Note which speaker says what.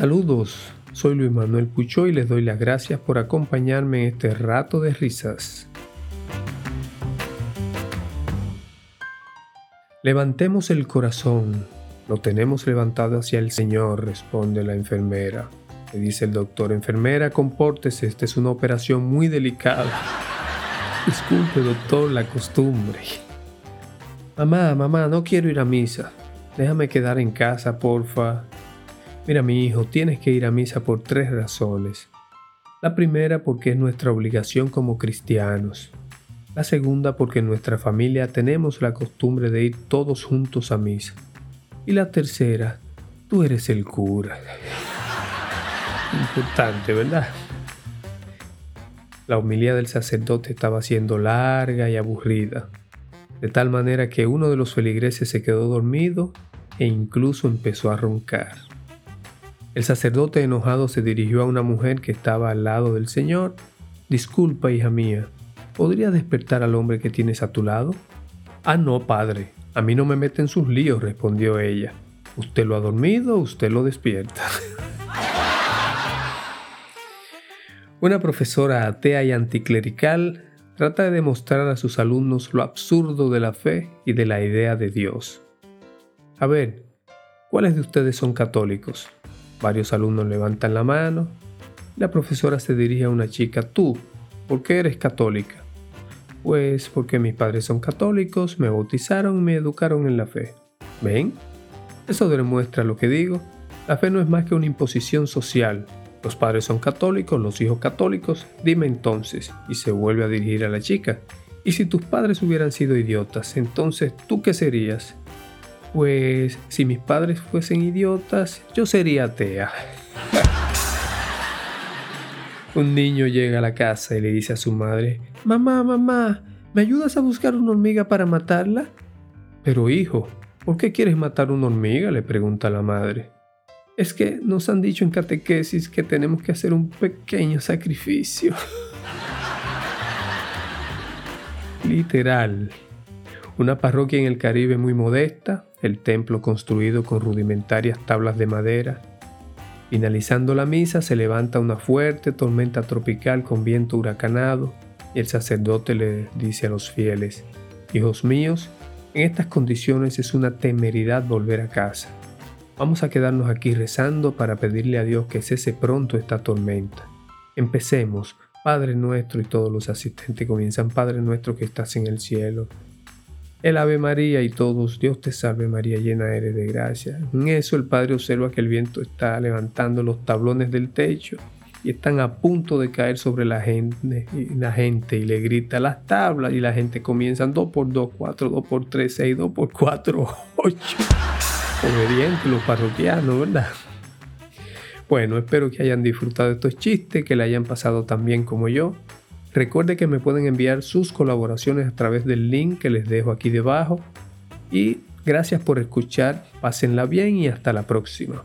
Speaker 1: Saludos, soy Luis Manuel Pucho y les doy las gracias por acompañarme en este rato de risas. Levantemos el corazón, lo tenemos levantado hacia el Señor, responde la enfermera. Le dice el doctor, enfermera, compórtese, esta es una operación muy delicada. Disculpe, doctor, la costumbre. Mamá, mamá, no quiero ir a misa. Déjame quedar en casa, porfa. Mira, mi hijo, tienes que ir a misa por tres razones. La primera porque es nuestra obligación como cristianos. La segunda porque en nuestra familia tenemos la costumbre de ir todos juntos a misa. Y la tercera, tú eres el cura. Importante, ¿verdad? La homilía del sacerdote estaba siendo larga y aburrida, de tal manera que uno de los feligreses se quedó dormido e incluso empezó a roncar. El sacerdote enojado se dirigió a una mujer que estaba al lado del Señor. Disculpa, hija mía, ¿podría despertar al hombre que tienes a tu lado? Ah, no, padre, a mí no me meten sus líos, respondió ella. Usted lo ha dormido, usted lo despierta. Una profesora atea y anticlerical trata de demostrar a sus alumnos lo absurdo de la fe y de la idea de Dios. A ver, ¿cuáles de ustedes son católicos? Varios alumnos levantan la mano. La profesora se dirige a una chica, tú, ¿por qué eres católica? Pues porque mis padres son católicos, me bautizaron y me educaron en la fe. ¿Ven? Eso demuestra lo que digo. La fe no es más que una imposición social. Los padres son católicos, los hijos católicos. Dime entonces, y se vuelve a dirigir a la chica. ¿Y si tus padres hubieran sido idiotas, entonces tú qué serías? Pues si mis padres fuesen idiotas, yo sería atea. Un niño llega a la casa y le dice a su madre, Mamá, mamá, ¿me ayudas a buscar una hormiga para matarla? Pero hijo, ¿por qué quieres matar una hormiga? le pregunta la madre. Es que nos han dicho en catequesis que tenemos que hacer un pequeño sacrificio. Literal. Una parroquia en el Caribe muy modesta, el templo construido con rudimentarias tablas de madera. Finalizando la misa se levanta una fuerte tormenta tropical con viento huracanado y el sacerdote le dice a los fieles, Hijos míos, en estas condiciones es una temeridad volver a casa. Vamos a quedarnos aquí rezando para pedirle a Dios que cese pronto esta tormenta. Empecemos. Padre nuestro y todos los asistentes comienzan, Padre nuestro que estás en el cielo el Ave María y todos, Dios te salve María, llena eres de gracia. En eso el Padre observa que el viento está levantando los tablones del techo y están a punto de caer sobre la gente y la gente y le grita las tablas y la gente comienza 2 por 2, 4, 2 por 3, 6, 2 por 4, 8. Obediente los parroquianos, ¿verdad? Bueno, espero que hayan disfrutado estos chistes, que le hayan pasado tan bien como yo. Recuerde que me pueden enviar sus colaboraciones a través del link que les dejo aquí debajo. Y gracias por escuchar, pásenla bien y hasta la próxima.